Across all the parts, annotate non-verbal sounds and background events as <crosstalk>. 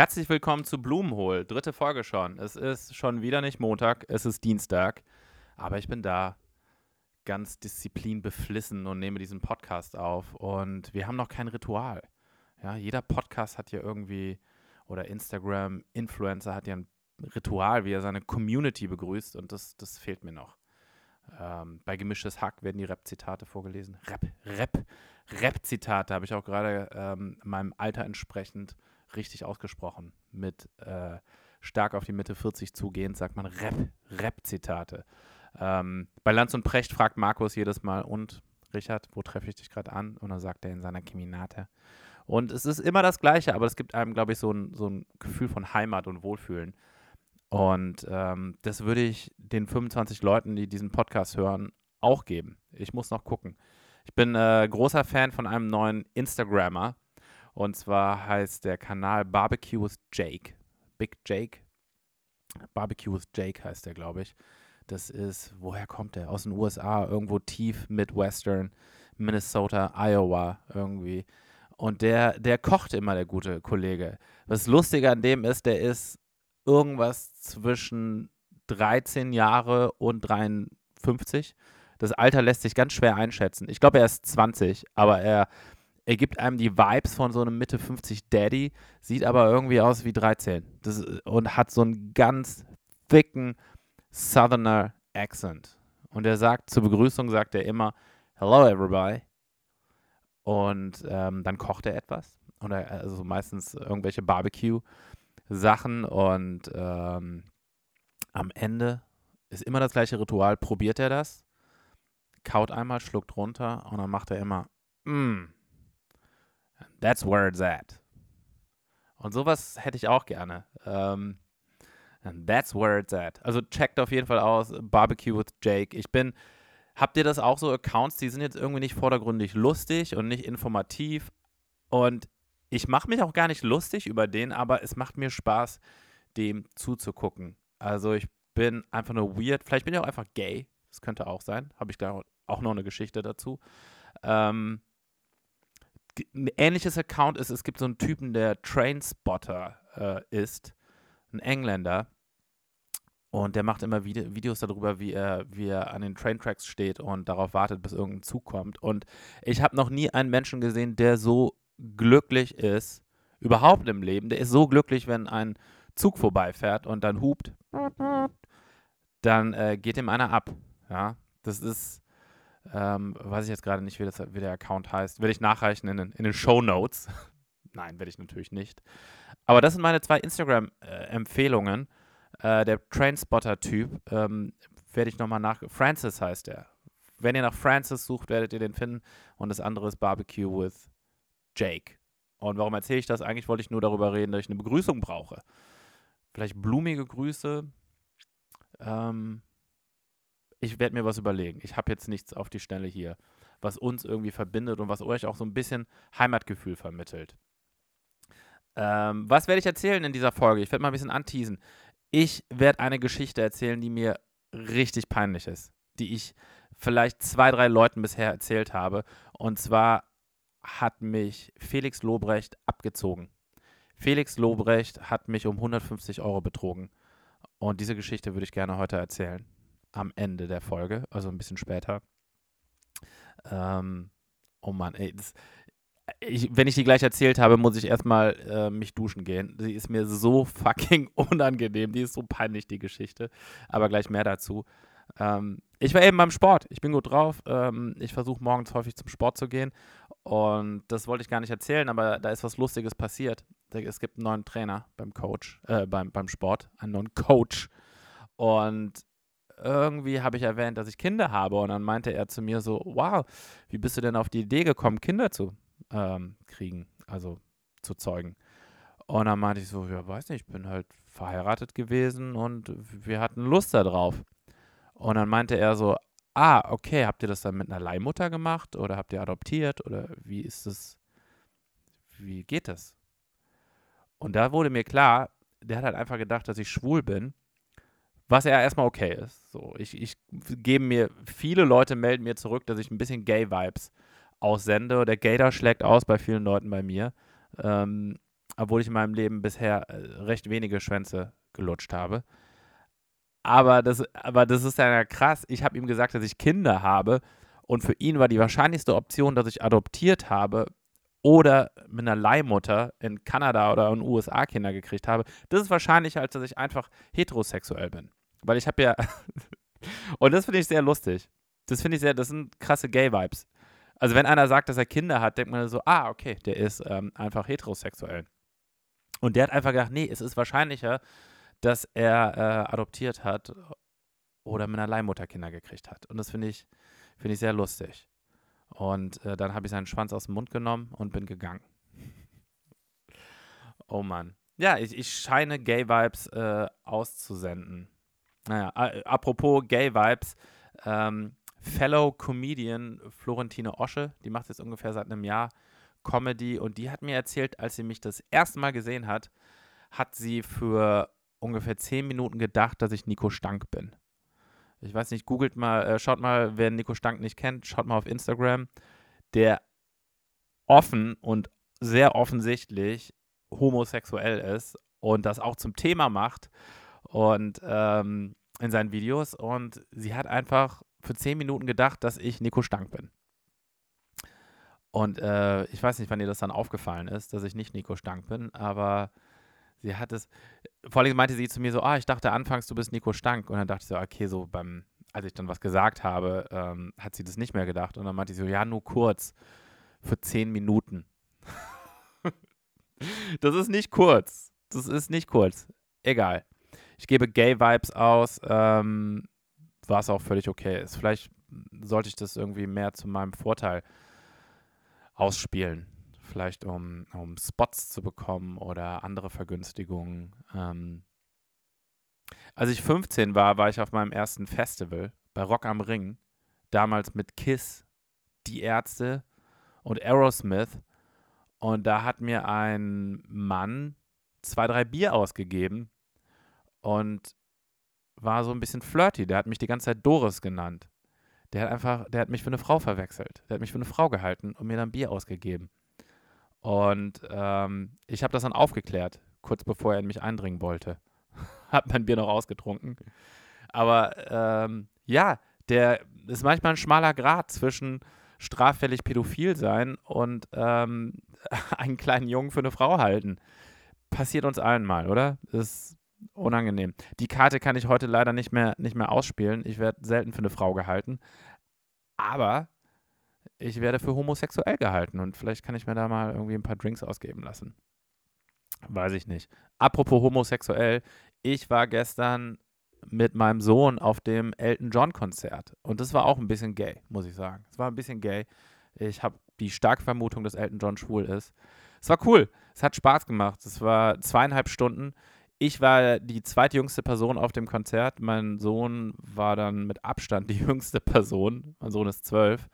Herzlich willkommen zu Blumenhol. Dritte Folge schon. Es ist schon wieder nicht Montag, es ist Dienstag. Aber ich bin da ganz disziplinbeflissen und nehme diesen Podcast auf. Und wir haben noch kein Ritual. Ja, jeder Podcast hat ja irgendwie, oder Instagram-Influencer hat ja ein Ritual, wie er seine Community begrüßt. Und das, das fehlt mir noch. Ähm, bei Gemischtes Hack werden die Rap-Zitate vorgelesen. Rap, Rap, Rap-Zitate habe ich auch gerade ähm, meinem Alter entsprechend richtig ausgesprochen. Mit äh, stark auf die Mitte 40 zugehend sagt man Rap, Rap-Zitate. Ähm, bei Lanz und Precht fragt Markus jedes Mal, und Richard, wo treffe ich dich gerade an? Und dann sagt er in seiner Keminate. Und es ist immer das Gleiche, aber es gibt einem, glaube ich, so ein, so ein Gefühl von Heimat und Wohlfühlen. Und ähm, das würde ich den 25 Leuten, die diesen Podcast hören, auch geben. Ich muss noch gucken. Ich bin äh, großer Fan von einem neuen Instagrammer. Und zwar heißt der Kanal Barbecue with Jake. Big Jake. Barbecue with Jake heißt der, glaube ich. Das ist, woher kommt der? Aus den USA, irgendwo tief Midwestern, Minnesota, Iowa irgendwie. Und der, der kocht immer, der gute Kollege. Das Lustige an dem ist, der ist irgendwas zwischen 13 Jahre und 53. Das Alter lässt sich ganz schwer einschätzen. Ich glaube, er ist 20, aber er, er gibt einem die Vibes von so einem Mitte 50 Daddy, sieht aber irgendwie aus wie 13 das, und hat so einen ganz thicken Southerner Accent. Und er sagt, zur Begrüßung sagt er immer, Hello everybody. Und ähm, dann kocht er etwas. Oder also meistens irgendwelche Barbecue. Sachen und ähm, am Ende ist immer das gleiche Ritual. Probiert er das, kaut einmal, schluckt runter und dann macht er immer, mm, that's where it's at. Und sowas hätte ich auch gerne. Ähm, and that's where it's at. Also checkt auf jeden Fall aus, Barbecue with Jake. Ich bin, habt ihr das auch so Accounts, die sind jetzt irgendwie nicht vordergründig lustig und nicht informativ und ich mache mich auch gar nicht lustig über den, aber es macht mir Spaß, dem zuzugucken. Also ich bin einfach nur weird. Vielleicht bin ich auch einfach gay. Das könnte auch sein. Habe ich da auch noch eine Geschichte dazu. Ähm, ein ähnliches Account ist, es gibt so einen Typen, der Trainspotter äh, ist, ein Engländer. Und der macht immer Vide Videos darüber, wie er, wie er an den Traintracks steht und darauf wartet, bis irgendein Zug kommt. Und ich habe noch nie einen Menschen gesehen, der so glücklich ist, überhaupt im Leben, der ist so glücklich, wenn ein Zug vorbeifährt und dann hupt, dann äh, geht ihm einer ab. Ja, das ist, ähm, weiß ich jetzt gerade nicht, wie, das, wie der Account heißt. Werde ich nachreichen in den, in den Show Notes. <laughs> Nein, werde ich natürlich nicht. Aber das sind meine zwei Instagram-Empfehlungen. Äh, der Trainspotter-Typ ähm, werde ich nochmal nach. Francis heißt er. Wenn ihr nach Francis sucht, werdet ihr den finden. Und das andere ist Barbecue with Jake. Und warum erzähle ich das? Eigentlich wollte ich nur darüber reden, dass ich eine Begrüßung brauche. Vielleicht blumige Grüße. Ähm, ich werde mir was überlegen. Ich habe jetzt nichts auf die Stelle hier, was uns irgendwie verbindet und was euch auch so ein bisschen Heimatgefühl vermittelt. Ähm, was werde ich erzählen in dieser Folge? Ich werde mal ein bisschen anteasen. Ich werde eine Geschichte erzählen, die mir richtig peinlich ist, die ich vielleicht zwei, drei Leuten bisher erzählt habe. Und zwar hat mich Felix Lobrecht abgezogen. Felix Lobrecht hat mich um 150 Euro betrogen. Und diese Geschichte würde ich gerne heute erzählen. Am Ende der Folge, also ein bisschen später. Ähm, oh Mann, ey, das, ich, wenn ich die gleich erzählt habe, muss ich erstmal äh, mich duschen gehen. Sie ist mir so fucking <laughs> unangenehm. Die ist so peinlich, die Geschichte. Aber gleich mehr dazu. Ähm, ich war eben beim Sport. Ich bin gut drauf. Ähm, ich versuche morgens häufig zum Sport zu gehen. Und das wollte ich gar nicht erzählen, aber da ist was Lustiges passiert. Es gibt einen neuen Trainer beim Coach, äh, beim, beim Sport, einen neuen Coach. Und irgendwie habe ich erwähnt, dass ich Kinder habe. Und dann meinte er zu mir so: Wow, wie bist du denn auf die Idee gekommen, Kinder zu ähm, kriegen, also zu zeugen? Und dann meinte ich so: Ja, weiß nicht, ich bin halt verheiratet gewesen und wir hatten Lust darauf. Und dann meinte er so, ah, okay, habt ihr das dann mit einer Leihmutter gemacht oder habt ihr adoptiert oder wie ist das, wie geht das? Und da wurde mir klar, der hat halt einfach gedacht, dass ich schwul bin, was ja erstmal okay ist. So, ich, ich gebe mir, viele Leute melden mir zurück, dass ich ein bisschen Gay-Vibes aussende. Der Gator schlägt aus bei vielen Leuten bei mir. Ähm, obwohl ich in meinem Leben bisher äh, recht wenige Schwänze gelutscht habe. Aber das, aber das ist ja krass. Ich habe ihm gesagt, dass ich Kinder habe. Und für ihn war die wahrscheinlichste Option, dass ich adoptiert habe oder mit einer Leihmutter in Kanada oder in den USA Kinder gekriegt habe. Das ist wahrscheinlicher, als dass ich einfach heterosexuell bin. Weil ich habe ja. <laughs> und das finde ich sehr lustig. Das finde ich sehr, das sind krasse Gay-Vibes. Also wenn einer sagt, dass er Kinder hat, denkt man so, ah, okay, der ist ähm, einfach heterosexuell. Und der hat einfach gedacht, nee, es ist wahrscheinlicher, dass er äh, adoptiert hat oder mit einer Leihmutter Kinder gekriegt hat. Und das finde ich, find ich sehr lustig. Und äh, dann habe ich seinen Schwanz aus dem Mund genommen und bin gegangen. <laughs> oh Mann. Ja, ich, ich scheine Gay-Vibes äh, auszusenden. Naja, apropos Gay-Vibes, ähm, Fellow Comedian Florentine Osche, die macht jetzt ungefähr seit einem Jahr Comedy und die hat mir erzählt, als sie mich das erste Mal gesehen hat, hat sie für ungefähr zehn Minuten gedacht, dass ich Nico Stank bin. Ich weiß nicht, googelt mal, äh, schaut mal, wer Nico Stank nicht kennt, schaut mal auf Instagram, der offen und sehr offensichtlich homosexuell ist und das auch zum Thema macht und ähm, in seinen Videos und sie hat einfach für zehn Minuten gedacht, dass ich Nico Stank bin. Und äh, ich weiß nicht, wann ihr das dann aufgefallen ist, dass ich nicht Nico Stank bin, aber sie hat es, vor allem meinte sie zu mir so, ah, ich dachte anfangs, du bist Nico Stank. Und dann dachte ich so, okay, so beim, als ich dann was gesagt habe, ähm, hat sie das nicht mehr gedacht. Und dann meinte sie so, ja, nur kurz, für zehn Minuten. <laughs> das ist nicht kurz. Das ist nicht kurz. Egal. Ich gebe Gay-Vibes aus, ähm, was auch völlig okay ist. Vielleicht sollte ich das irgendwie mehr zu meinem Vorteil ausspielen vielleicht um, um Spots zu bekommen oder andere Vergünstigungen. Ähm, als ich 15 war, war ich auf meinem ersten Festival bei Rock am Ring, damals mit Kiss, Die Ärzte und Aerosmith. Und da hat mir ein Mann zwei, drei Bier ausgegeben und war so ein bisschen flirty. Der hat mich die ganze Zeit Doris genannt. Der hat einfach, der hat mich für eine Frau verwechselt. Der hat mich für eine Frau gehalten und mir dann Bier ausgegeben. Und ähm, ich habe das dann aufgeklärt, kurz bevor er in mich eindringen wollte. <laughs> hab mein Bier noch ausgetrunken. Aber ähm, ja, der ist manchmal ein schmaler Grad zwischen straffällig pädophil sein und ähm, <laughs> einen kleinen Jungen für eine Frau halten. Passiert uns allen mal, oder? Das unangenehm. Die Karte kann ich heute leider nicht mehr, nicht mehr ausspielen. Ich werde selten für eine Frau gehalten. Aber ich werde für homosexuell gehalten und vielleicht kann ich mir da mal irgendwie ein paar Drinks ausgeben lassen. Weiß ich nicht. Apropos homosexuell, ich war gestern mit meinem Sohn auf dem Elton John Konzert und das war auch ein bisschen gay, muss ich sagen. Es war ein bisschen gay. Ich habe die starke Vermutung, dass Elton John schwul ist. Es war cool. Es hat Spaß gemacht. Es war zweieinhalb Stunden. Ich war die zweitjüngste Person auf dem Konzert. Mein Sohn war dann mit Abstand die <laughs> jüngste Person. Mein Sohn ist zwölf.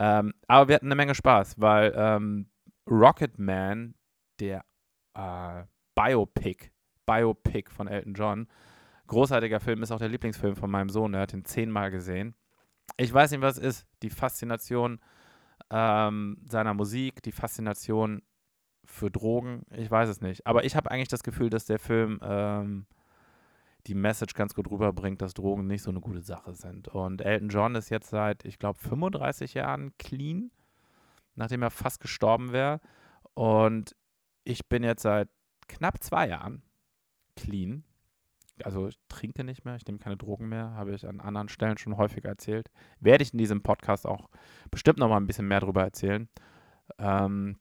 Ähm, aber wir hatten eine Menge Spaß, weil ähm, Rocket Man, der äh, Biopic, Biopic von Elton John, großartiger Film, ist auch der Lieblingsfilm von meinem Sohn. Er hat ihn zehnmal gesehen. Ich weiß nicht, was es ist. Die Faszination ähm, seiner Musik, die Faszination für Drogen, ich weiß es nicht. Aber ich habe eigentlich das Gefühl, dass der Film ähm, die Message ganz gut rüberbringt, dass Drogen nicht so eine gute Sache sind. Und Elton John ist jetzt seit, ich glaube, 35 Jahren clean, nachdem er fast gestorben wäre. Und ich bin jetzt seit knapp zwei Jahren clean. Also ich trinke nicht mehr, ich nehme keine Drogen mehr, habe ich an anderen Stellen schon häufiger erzählt. Werde ich in diesem Podcast auch bestimmt noch mal ein bisschen mehr darüber erzählen. Ähm,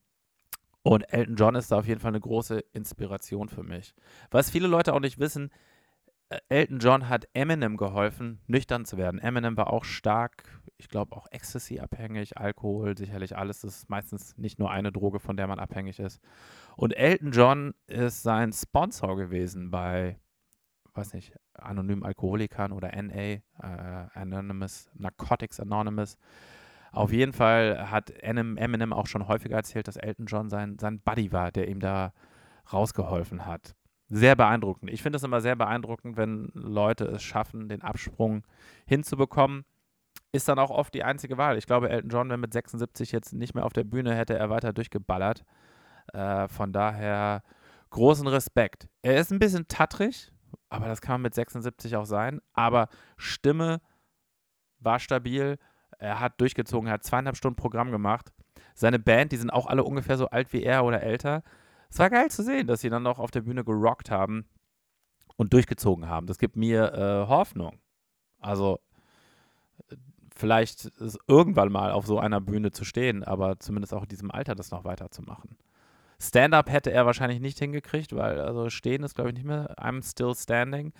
und Elton John ist da auf jeden Fall eine große Inspiration für mich. Was viele Leute auch nicht wissen, äh, Elton John hat Eminem geholfen, nüchtern zu werden. Eminem war auch stark, ich glaube auch Ecstasy-abhängig, Alkohol, sicherlich alles. Das ist meistens nicht nur eine Droge, von der man abhängig ist. Und Elton John ist sein Sponsor gewesen bei, weiß nicht, Anonymen Alkoholikern oder NA, äh, Anonymous, Narcotics Anonymous. Auf jeden Fall hat Eminem auch schon häufiger erzählt, dass Elton John sein, sein Buddy war, der ihm da rausgeholfen hat sehr beeindruckend. Ich finde es immer sehr beeindruckend, wenn Leute es schaffen, den Absprung hinzubekommen. Ist dann auch oft die einzige Wahl. Ich glaube, Elton John, wenn mit 76 jetzt nicht mehr auf der Bühne, hätte er weiter durchgeballert. Äh, von daher großen Respekt. Er ist ein bisschen tattrig, aber das kann man mit 76 auch sein. Aber Stimme war stabil. Er hat durchgezogen, er hat zweieinhalb Stunden Programm gemacht. Seine Band, die sind auch alle ungefähr so alt wie er oder älter. Es war geil zu sehen, dass sie dann noch auf der Bühne gerockt haben und durchgezogen haben. Das gibt mir äh, Hoffnung. Also vielleicht irgendwann mal auf so einer Bühne zu stehen, aber zumindest auch in diesem Alter das noch weiterzumachen. Stand-up hätte er wahrscheinlich nicht hingekriegt, weil also stehen ist, glaube ich, nicht mehr. I'm still standing.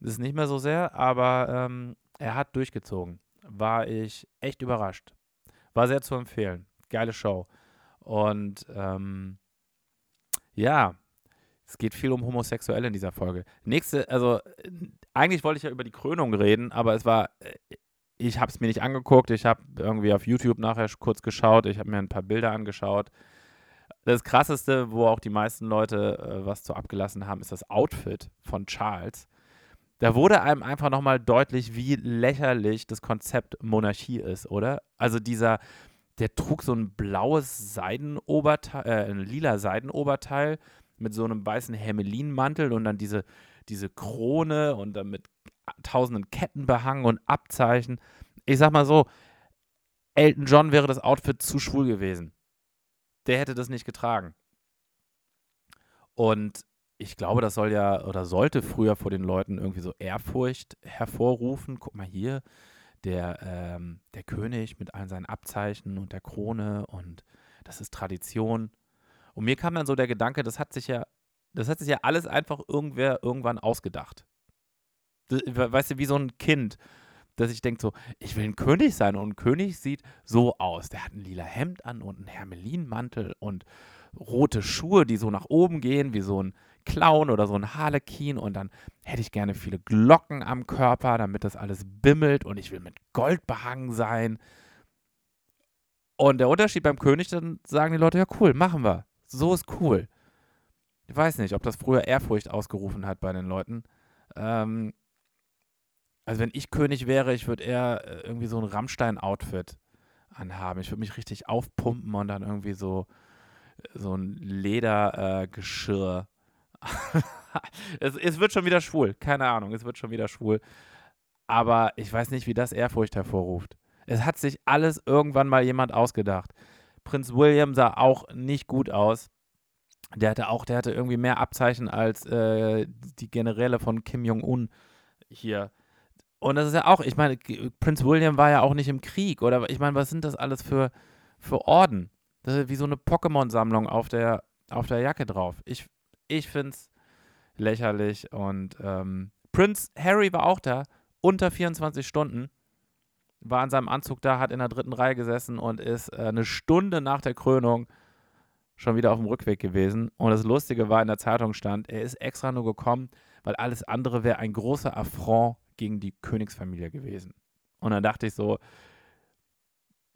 Ist nicht mehr so sehr, aber ähm, er hat durchgezogen. War ich echt überrascht. War sehr zu empfehlen. Geile Show. Und ähm, ja, es geht viel um Homosexuelle in dieser Folge. Nächste, also eigentlich wollte ich ja über die Krönung reden, aber es war, äh, ich habe es mir nicht angeguckt. Ich habe irgendwie auf YouTube nachher kurz geschaut. Ich habe mir ein paar Bilder angeschaut das Krasseste, wo auch die meisten Leute äh, was zu abgelassen haben, ist das Outfit von Charles. Da wurde einem einfach nochmal deutlich, wie lächerlich das Konzept Monarchie ist, oder? Also dieser, der trug so ein blaues Seidenoberteil, äh, ein lila Seidenoberteil mit so einem weißen Hermelinmantel und dann diese, diese Krone und dann mit tausenden Ketten behangen und Abzeichen. Ich sag mal so, Elton John wäre das Outfit zu schwul gewesen der hätte das nicht getragen. Und ich glaube, das soll ja oder sollte früher vor den Leuten irgendwie so Ehrfurcht hervorrufen. Guck mal hier, der, ähm, der König mit all seinen Abzeichen und der Krone und das ist Tradition. Und mir kam dann so der Gedanke, das hat sich ja, das hat sich ja alles einfach irgendwer irgendwann ausgedacht. Weißt du, wie so ein Kind, dass ich denke so, ich will ein König sein und ein König sieht so aus. Der hat ein lila Hemd an und einen Hermelinmantel und rote Schuhe, die so nach oben gehen, wie so ein Clown oder so ein Harlekin und dann hätte ich gerne viele Glocken am Körper, damit das alles bimmelt und ich will mit Gold behangen sein. Und der Unterschied beim König, dann sagen die Leute, ja cool, machen wir. So ist cool. Ich weiß nicht, ob das früher Ehrfurcht ausgerufen hat bei den Leuten. Ähm, also wenn ich König wäre, ich würde eher äh, irgendwie so ein Rammstein-Outfit anhaben. Ich würde mich richtig aufpumpen und dann irgendwie so, so ein Ledergeschirr. <laughs> Es, es wird schon wieder schwul, keine Ahnung, es wird schon wieder schwul. Aber ich weiß nicht, wie das Ehrfurcht hervorruft. Es hat sich alles irgendwann mal jemand ausgedacht. Prinz William sah auch nicht gut aus. Der hatte auch, der hatte irgendwie mehr Abzeichen als äh, die Generäle von Kim Jong-un hier. Und das ist ja auch, ich meine, Prinz William war ja auch nicht im Krieg, oder ich meine, was sind das alles für, für Orden? Das ist wie so eine Pokémon-Sammlung auf der, auf der Jacke drauf. Ich, ich finde es lächerlich. Und ähm, Prinz Harry war auch da, unter 24 Stunden, war an seinem Anzug da, hat in der dritten Reihe gesessen und ist äh, eine Stunde nach der Krönung schon wieder auf dem Rückweg gewesen. Und das Lustige war, in der Zeitung stand, er ist extra nur gekommen, weil alles andere wäre ein großer Affront gegen die Königsfamilie gewesen. Und dann dachte ich so,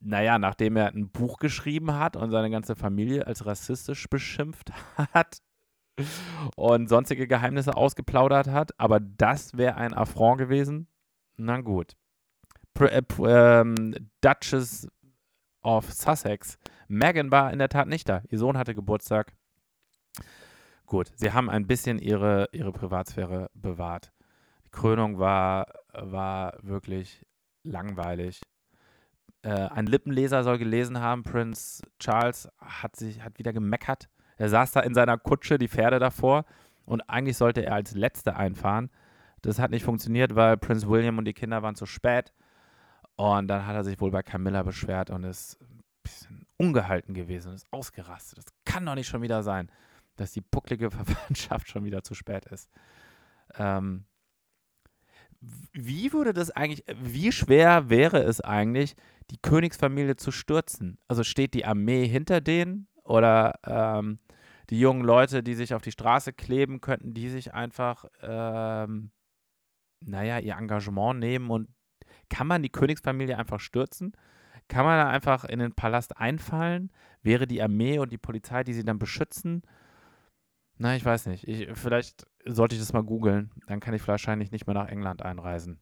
naja, nachdem er ein Buch geschrieben hat und seine ganze Familie als rassistisch beschimpft <laughs> hat und sonstige Geheimnisse ausgeplaudert hat, aber das wäre ein Affront gewesen, na gut. Pr äh, ähm, Duchess of Sussex. Meghan war in der Tat nicht da. Ihr Sohn hatte Geburtstag. Gut, sie haben ein bisschen ihre, ihre Privatsphäre bewahrt. Krönung war, war wirklich langweilig. Äh, ein Lippenleser soll gelesen haben, Prince Charles hat sich hat wieder gemeckert. Er saß da in seiner Kutsche, die Pferde davor, und eigentlich sollte er als Letzter einfahren. Das hat nicht funktioniert, weil Prince William und die Kinder waren zu spät. Und dann hat er sich wohl bei Camilla beschwert und ist ein bisschen ungehalten gewesen und ist ausgerastet. Das kann doch nicht schon wieder sein, dass die pucklige <laughs> Verwandtschaft schon wieder zu spät ist. Ähm, wie würde das eigentlich, wie schwer wäre es eigentlich, die Königsfamilie zu stürzen? Also steht die Armee hinter denen oder ähm, die jungen Leute, die sich auf die Straße kleben, könnten die sich einfach, ähm, naja, ihr Engagement nehmen und kann man die Königsfamilie einfach stürzen? Kann man da einfach in den Palast einfallen? Wäre die Armee und die Polizei, die sie dann beschützen? Na, ich weiß nicht. Ich, vielleicht sollte ich das mal googeln. Dann kann ich wahrscheinlich nicht mehr nach England einreisen.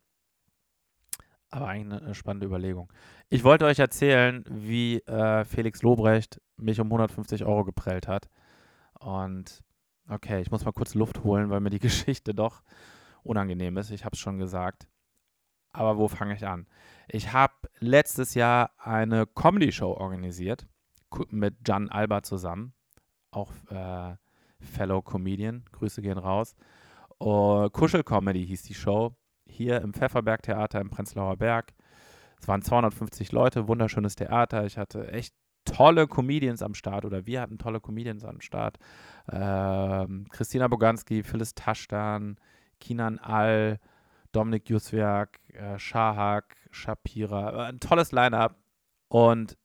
Aber eigentlich eine spannende Überlegung. Ich wollte euch erzählen, wie äh, Felix Lobrecht mich um 150 Euro geprellt hat. Und Okay, ich muss mal kurz Luft holen, weil mir die <laughs> Geschichte doch unangenehm ist. Ich habe es schon gesagt. Aber wo fange ich an? Ich habe letztes Jahr eine Comedy-Show organisiert mit Jan Alba zusammen, auch äh, Fellow Comedian. Grüße gehen raus. Uh, Kuschel-Comedy hieß die Show. Hier im Pfefferberg-Theater im Prenzlauer Berg. Es waren 250 Leute, wunderschönes Theater. Ich hatte echt tolle Comedians am Start oder wir hatten tolle Comedians am Start. Ähm, Christina Boganski, Phyllis Taschdan, Kinan All, Dominik Juswiak, äh, Shahak, Shapira. Äh, ein tolles Line-Up. Und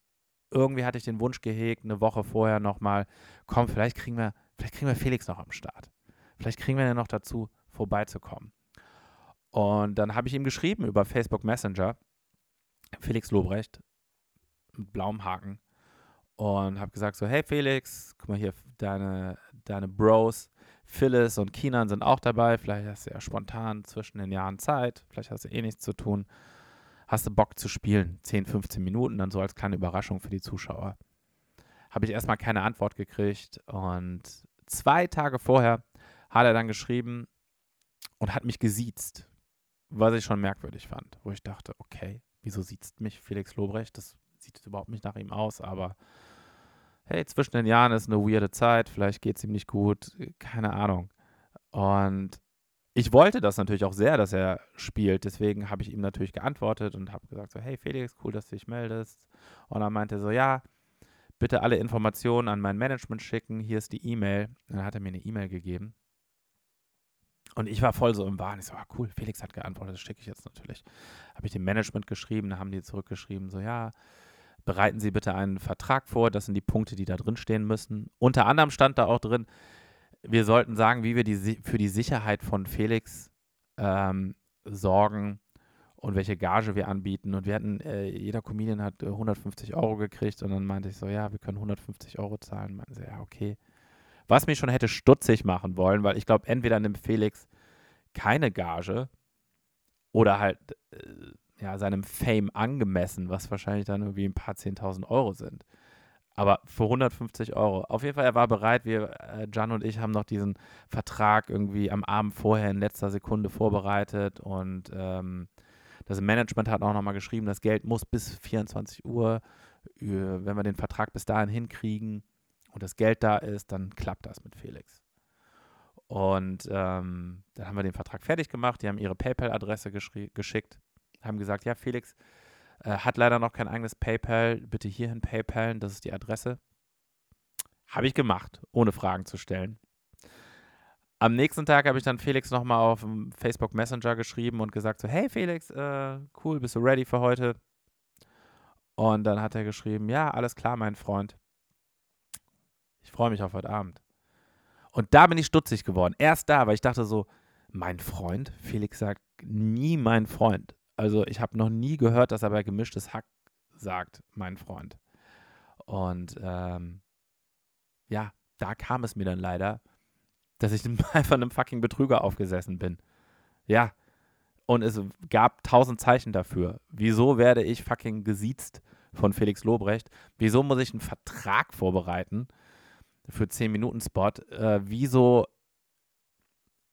irgendwie hatte ich den Wunsch gehegt, eine Woche vorher nochmal, komm, vielleicht kriegen wir, vielleicht kriegen wir Felix noch am Start. Vielleicht kriegen wir ihn noch dazu, vorbeizukommen. Und dann habe ich ihm geschrieben über Facebook Messenger, Felix Lobrecht, mit blauem Haken, und habe gesagt so, hey Felix, guck mal hier, deine, deine Bros, Phyllis und Kinan sind auch dabei, vielleicht hast du ja spontan zwischen den Jahren Zeit, vielleicht hast du eh nichts zu tun, hast du Bock zu spielen, 10, 15 Minuten, dann so als kleine Überraschung für die Zuschauer. Habe ich erstmal keine Antwort gekriegt und zwei Tage vorher hat er dann geschrieben und hat mich gesiezt, was ich schon merkwürdig fand, wo ich dachte, okay, wieso siezt mich Felix Lobrecht? Das sieht überhaupt nicht nach ihm aus, aber hey, zwischen den Jahren ist eine weirde Zeit, vielleicht geht es ihm nicht gut, keine Ahnung. Und ich wollte das natürlich auch sehr, dass er spielt, deswegen habe ich ihm natürlich geantwortet und habe gesagt so, hey Felix, cool, dass du dich meldest. Und dann meinte er so, ja, bitte alle Informationen an mein Management schicken, hier ist die E-Mail. Dann hat er mir eine E-Mail gegeben. Und ich war voll so im Wahn. Ich so, ah, cool, Felix hat geantwortet, das schicke ich jetzt natürlich. Habe ich dem Management geschrieben, da haben die zurückgeschrieben, so, ja, bereiten Sie bitte einen Vertrag vor. Das sind die Punkte, die da drin stehen müssen. Unter anderem stand da auch drin, wir sollten sagen, wie wir die, für die Sicherheit von Felix ähm, sorgen und welche Gage wir anbieten. Und wir hatten, äh, jeder Comedian hat 150 äh, Euro gekriegt und dann meinte ich so, ja, wir können 150 Euro zahlen. Meinte sie, ja, okay. Was mich schon hätte stutzig machen wollen, weil ich glaube, entweder nimmt Felix keine Gage oder halt äh, ja, seinem Fame angemessen, was wahrscheinlich dann irgendwie ein paar 10.000 Euro sind. Aber für 150 Euro. Auf jeden Fall, er war bereit. Wir, äh, Jan und ich, haben noch diesen Vertrag irgendwie am Abend vorher in letzter Sekunde vorbereitet und ähm, das Management hat auch nochmal geschrieben, das Geld muss bis 24 Uhr, äh, wenn wir den Vertrag bis dahin hinkriegen und das Geld da ist, dann klappt das mit Felix. Und ähm, dann haben wir den Vertrag fertig gemacht. Die haben ihre PayPal-Adresse geschickt haben gesagt, ja, Felix äh, hat leider noch kein eigenes PayPal, bitte hierhin PayPalen, das ist die Adresse. Habe ich gemacht, ohne Fragen zu stellen. Am nächsten Tag habe ich dann Felix nochmal auf dem Facebook Messenger geschrieben und gesagt so, hey Felix, äh, cool, bist du ready für heute? Und dann hat er geschrieben, ja, alles klar, mein Freund. Ich freue mich auf heute Abend. Und da bin ich stutzig geworden. Erst da, weil ich dachte so, mein Freund? Felix sagt nie mein Freund. Also ich habe noch nie gehört, dass er bei gemischtes Hack sagt, mein Freund. Und ähm, ja, da kam es mir dann leider, dass ich <laughs> einfach einem fucking Betrüger aufgesessen bin. Ja. Und es gab tausend Zeichen dafür. Wieso werde ich fucking gesiezt von Felix Lobrecht? Wieso muss ich einen Vertrag vorbereiten für 10 Minuten Spot? Äh, wieso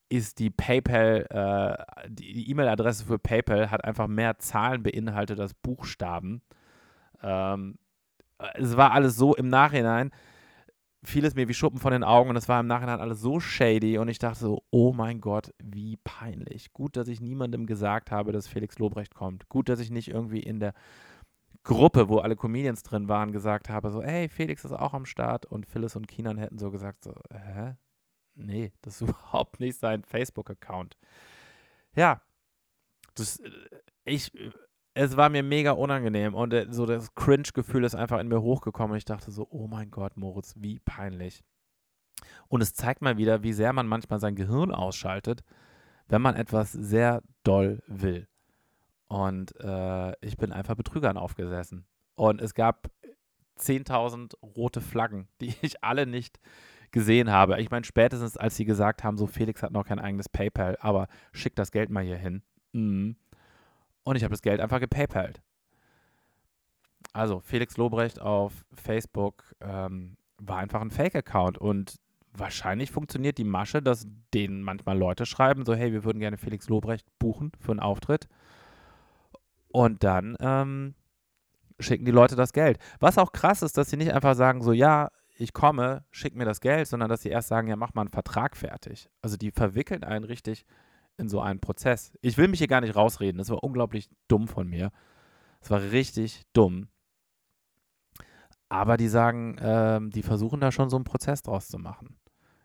ist die PayPal, äh, die E-Mail-Adresse für PayPal hat einfach mehr Zahlen beinhaltet als Buchstaben. Ähm, es war alles so im Nachhinein, fiel es mir wie Schuppen von den Augen und es war im Nachhinein alles so shady und ich dachte so, oh mein Gott, wie peinlich. Gut, dass ich niemandem gesagt habe, dass Felix Lobrecht kommt. Gut, dass ich nicht irgendwie in der Gruppe, wo alle Comedians drin waren, gesagt habe, so, hey, Felix ist auch am Start und Phyllis und Kinan hätten so gesagt, so, hä? Nee, das ist <laughs> überhaupt nicht sein Facebook-Account. Ja, das, äh, ich, es war mir mega unangenehm und äh, so das Cringe-Gefühl ist einfach in mir hochgekommen. Ich dachte so, oh mein Gott, Moritz, wie peinlich. Und es zeigt mal wieder, wie sehr man manchmal sein Gehirn ausschaltet, wenn man etwas sehr doll will. Und äh, ich bin einfach Betrügern aufgesessen. Und es gab 10.000 rote Flaggen, <laughs> die ich alle nicht gesehen habe. Ich meine, spätestens als sie gesagt haben, so Felix hat noch kein eigenes PayPal, aber schick das Geld mal hier hin. Mhm. Und ich habe das Geld einfach gepaypalt. Also Felix Lobrecht auf Facebook ähm, war einfach ein Fake-Account und wahrscheinlich funktioniert die Masche, dass denen manchmal Leute schreiben, so hey, wir würden gerne Felix Lobrecht buchen für einen Auftritt. Und dann ähm, schicken die Leute das Geld. Was auch krass ist, dass sie nicht einfach sagen, so ja, ich komme, schick mir das Geld, sondern dass sie erst sagen, ja, mach mal einen Vertrag fertig. Also die verwickeln einen richtig in so einen Prozess. Ich will mich hier gar nicht rausreden, das war unglaublich dumm von mir. Das war richtig dumm. Aber die sagen, ähm, die versuchen da schon so einen Prozess draus zu machen.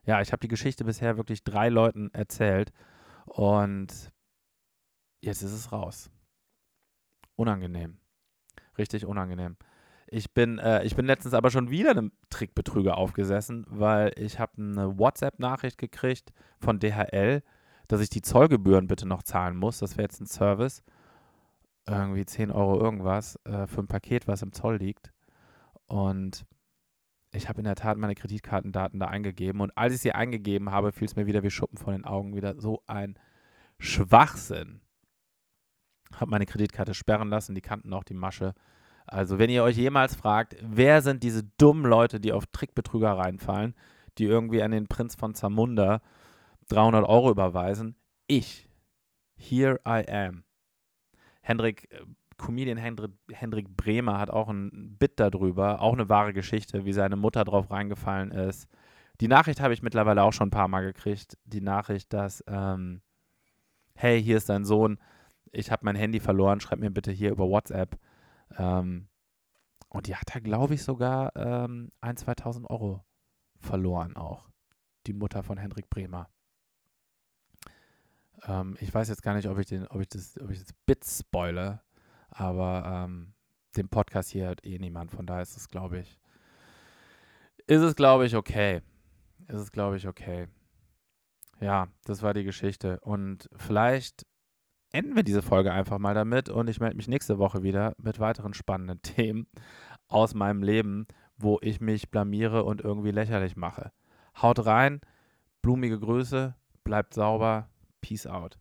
Ja, ich habe die Geschichte bisher wirklich drei Leuten erzählt und jetzt ist es raus. Unangenehm. Richtig unangenehm. Ich bin, äh, ich bin letztens aber schon wieder einem Trickbetrüger aufgesessen, weil ich habe eine WhatsApp-Nachricht gekriegt von DHL, dass ich die Zollgebühren bitte noch zahlen muss. Das wäre jetzt ein Service. Irgendwie 10 Euro irgendwas äh, für ein Paket, was im Zoll liegt. Und ich habe in der Tat meine Kreditkartendaten da eingegeben. Und als ich sie eingegeben habe, fiel es mir wieder wie Schuppen von den Augen. Wieder so ein Schwachsinn. Habe meine Kreditkarte sperren lassen. Die kannten auch die Masche. Also, wenn ihr euch jemals fragt, wer sind diese dummen Leute, die auf Trickbetrüger reinfallen, die irgendwie an den Prinz von Zamunda 300 Euro überweisen, ich. Here I am. Hendrik, äh, Comedian Hendrik, Hendrik Bremer hat auch ein Bit darüber, auch eine wahre Geschichte, wie seine Mutter drauf reingefallen ist. Die Nachricht habe ich mittlerweile auch schon ein paar Mal gekriegt. Die Nachricht, dass, ähm, hey, hier ist dein Sohn, ich habe mein Handy verloren, schreib mir bitte hier über WhatsApp. Ähm, und die hat er, glaube ich, sogar ähm, 1.000, 2.000 Euro verloren auch. Die Mutter von Hendrik Bremer. Ähm, ich weiß jetzt gar nicht, ob ich, den, ob ich, das, ob ich das Bit spoile, aber ähm, den Podcast hier hört eh niemand. Von daher ist es, glaube ich, ist es, glaube ich, okay. Ist es, glaube ich, okay. Ja, das war die Geschichte. Und vielleicht enden wir diese Folge einfach mal damit und ich melde mich nächste Woche wieder mit weiteren spannenden <laughs> Themen aus meinem Leben, wo ich mich blamiere und irgendwie lächerlich mache. Haut rein, blumige Grüße, bleibt sauber, peace out.